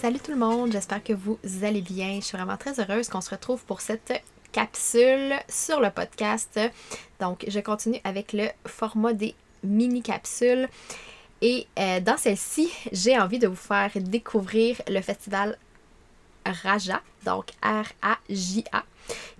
Salut tout le monde, j'espère que vous allez bien. Je suis vraiment très heureuse qu'on se retrouve pour cette capsule sur le podcast. Donc, je continue avec le format des mini-capsules. Et euh, dans celle-ci, j'ai envie de vous faire découvrir le festival Raja, donc R-A-J-A,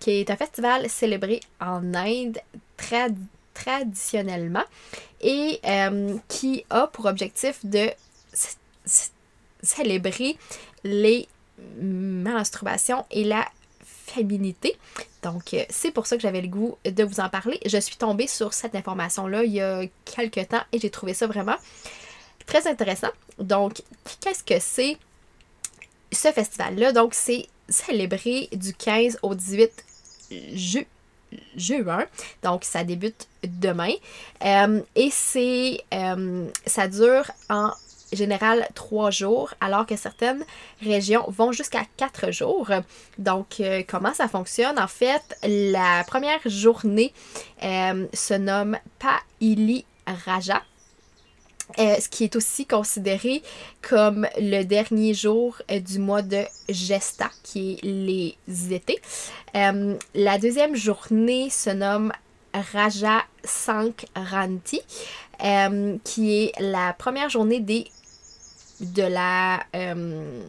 qui est un festival célébré en Inde traditionnellement et euh, qui a pour objectif de célébrer les menstruations et la féminité. Donc, euh, c'est pour ça que j'avais le goût de vous en parler. Je suis tombée sur cette information-là il y a quelques temps et j'ai trouvé ça vraiment très intéressant. Donc, qu'est-ce que c'est ce festival-là? Donc, c'est célébré du 15 au 18 juin. Donc, ça débute demain. Euh, et c'est, euh, ça dure en général trois jours, alors que certaines régions vont jusqu'à quatre jours. Donc, euh, comment ça fonctionne? En fait, la première journée euh, se nomme Paili Raja. Euh, ce qui est aussi considéré comme le dernier jour du mois de Gesta, qui est les étés. la deuxième journée se nomme Raja Sankranti, qui est la première journée des de la. Euh,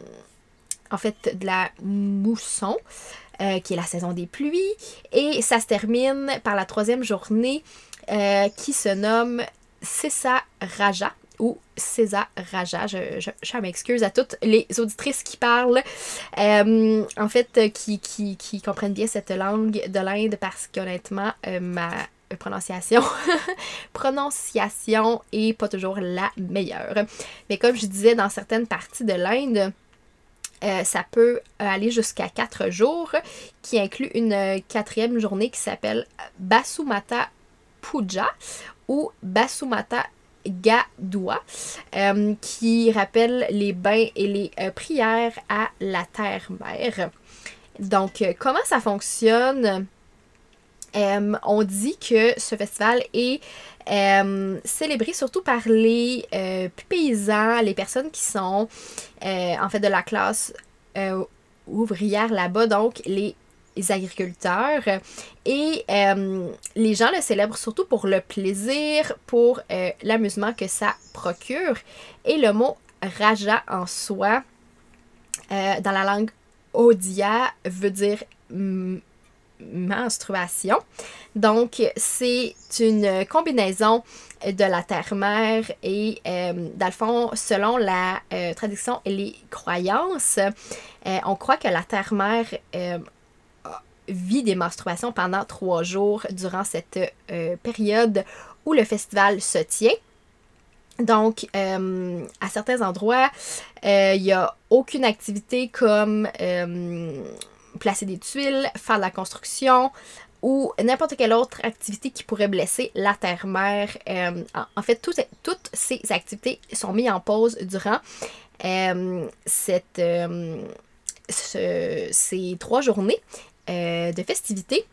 en fait, de la mousson. Euh, qui est la saison des pluies. Et ça se termine par la troisième journée euh, qui se nomme Cessa Raja ou César Raja. Je, je, m'excuse à toutes les auditrices qui parlent, en fait, qui, qui, qui, comprennent bien cette langue de l'Inde parce qu'honnêtement, ma prononciation. prononciation est pas toujours la meilleure. Mais comme je disais, dans certaines parties de l'Inde, euh, ça peut aller jusqu'à quatre jours, qui inclut une quatrième journée qui s'appelle Basumata Puja ou Basumata Gadua, euh, qui rappelle les bains et les euh, prières à la terre-mère. Donc, comment ça fonctionne? Euh, on dit que ce festival est euh, célébré surtout par les euh, paysans, les personnes qui sont en fait de la classe ouvrière là-bas, donc les agriculteurs. Et les gens le célèbrent surtout pour le plaisir, pour l'amusement que ça procure. Et le mot raja en soi, dans la langue odia, veut dire menstruation. Donc, c'est une combinaison de la terre-mère et, euh, dans le fond, selon la euh, tradition et les croyances, euh, on croit que la terre-mère vit des menstruations pendant trois jours durant cette période où le festival se tient. Donc, à certains endroits, il n'y a aucune activité comme placer des tuiles, faire de la construction ou n'importe quelle autre activité qui pourrait blesser la terre-mère. Euh, en, fait, toutes ces activités sont mises en pause durant euh, cette, euh, ces trois journées de festivités.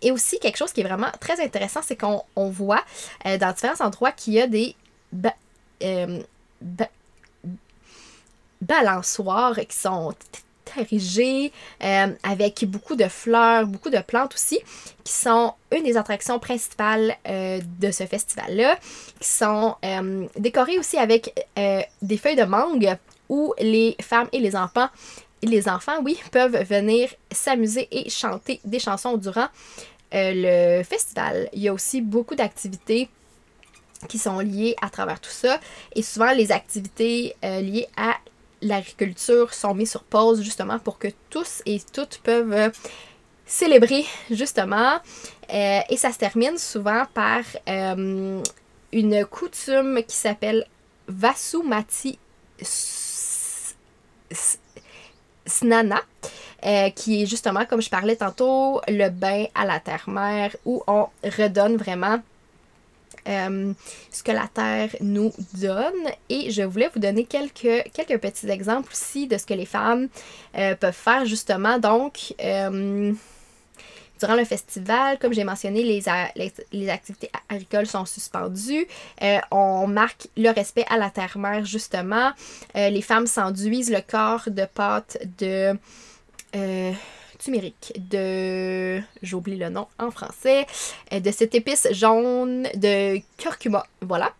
Et aussi, quelque chose qui est vraiment très intéressant, c'est qu'on voit dans différents endroits qu'il y a des balançoires qui sont euh, avec beaucoup de fleurs, beaucoup de plantes aussi, qui sont une des attractions principales euh, de ce festival-là, qui sont euh, décorées aussi avec des feuilles de mangue où les femmes et les enfants, les enfants, oui, peuvent venir s'amuser et chanter des chansons durant le festival. Il y a aussi beaucoup d'activités qui sont liées à travers tout ça. Et souvent, les activités liées à l'agriculture sont mises sur pause justement pour que tous et toutes peuvent célébrer justement. Euh, et ça se termine souvent par euh, une coutume qui s'appelle Vasumati Snana. Euh, qui est justement, comme je parlais tantôt, le bain à la terre-mère, où on redonne vraiment ce que la Terre nous donne. Et je voulais vous donner quelques, quelques petits exemples aussi de ce que les femmes peuvent faire justement. Donc, Durant le festival, comme j'ai mentionné, les, les, activités agricoles sont suspendues. Euh, on marque le respect à la terre-mère, justement. Euh, les femmes s'enduisent le corps de pâte de euh, turmeric, de. J'oublie le nom en français. de cette épice jaune de curcuma. Voilà.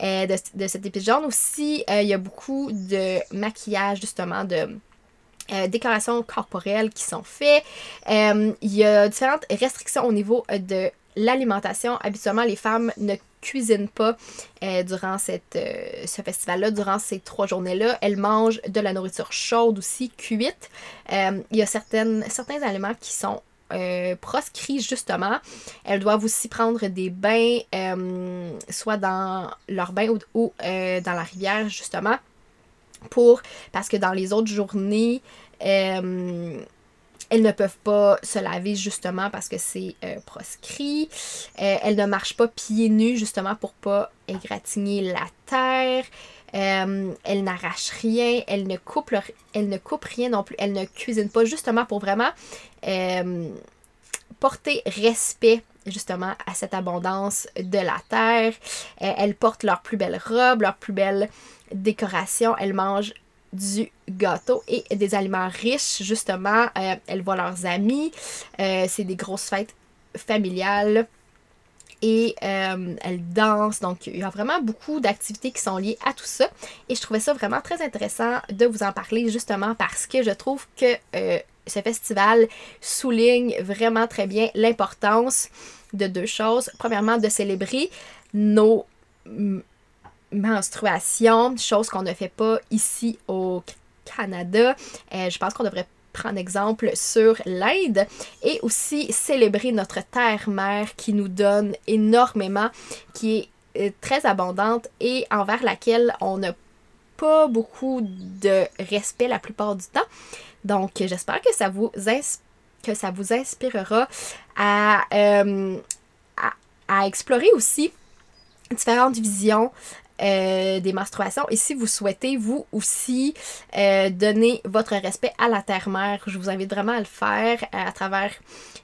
de, de cette épice jaune aussi, il y a beaucoup de maquillage, justement, de euh, décorations corporelles qui sont faites. Euh, il y a différentes restrictions au niveau de l'alimentation. Habituellement, les femmes ne cuisinent pas euh, durant cette, ce festival-là, durant ces trois journées-là. Elles mangent de la nourriture chaude aussi, cuite. il y a certains aliments qui sont proscrits justement. Elles doivent aussi prendre des bains, soit dans leur bain ou dans la rivière justement pour parce que dans les autres journées, euh, elles ne peuvent pas se laver justement parce que c'est euh, proscrit. Euh, elles ne marchent pas pieds nus justement pour pas égratigner la terre. elles n'arrachent rien, elles ne, coupent elles ne coupent rien non plus, elles ne cuisinent pas justement pour vraiment porter respect justement à cette abondance de la terre. elles portent leurs plus belles robes, leurs plus belles décoration, elles mangent du gâteau et des aliments riches, justement. Euh, elles voient leurs amis. Euh, c'est des grosses fêtes familiales. Et euh, elles dansent. Donc, il y a vraiment beaucoup d'activités qui sont liées à tout ça. Et je trouvais ça vraiment très intéressant de vous en parler, justement parce que je trouve que ce festival souligne vraiment très bien l'importance de deux choses. Premièrement, de célébrer nos menstruation, chose qu'on ne fait pas ici au Canada. Euh, je pense qu'on devrait prendre exemple sur l'Inde et aussi célébrer notre terre-mère qui nous donne énormément, qui est euh, très abondante et envers laquelle on n'a pas beaucoup de respect la plupart du temps. Donc j'espère que ça vous que ça vous inspirera euh, à, à explorer aussi différentes visions euh, des menstruations. Et si vous souhaitez, vous aussi, euh, donner votre respect à la terre-mère, je vous invite vraiment à le faire euh, à travers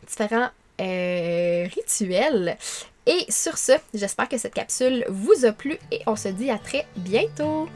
différents rituels. Et sur ce, j'espère que cette capsule vous a plu et on se dit à très bientôt.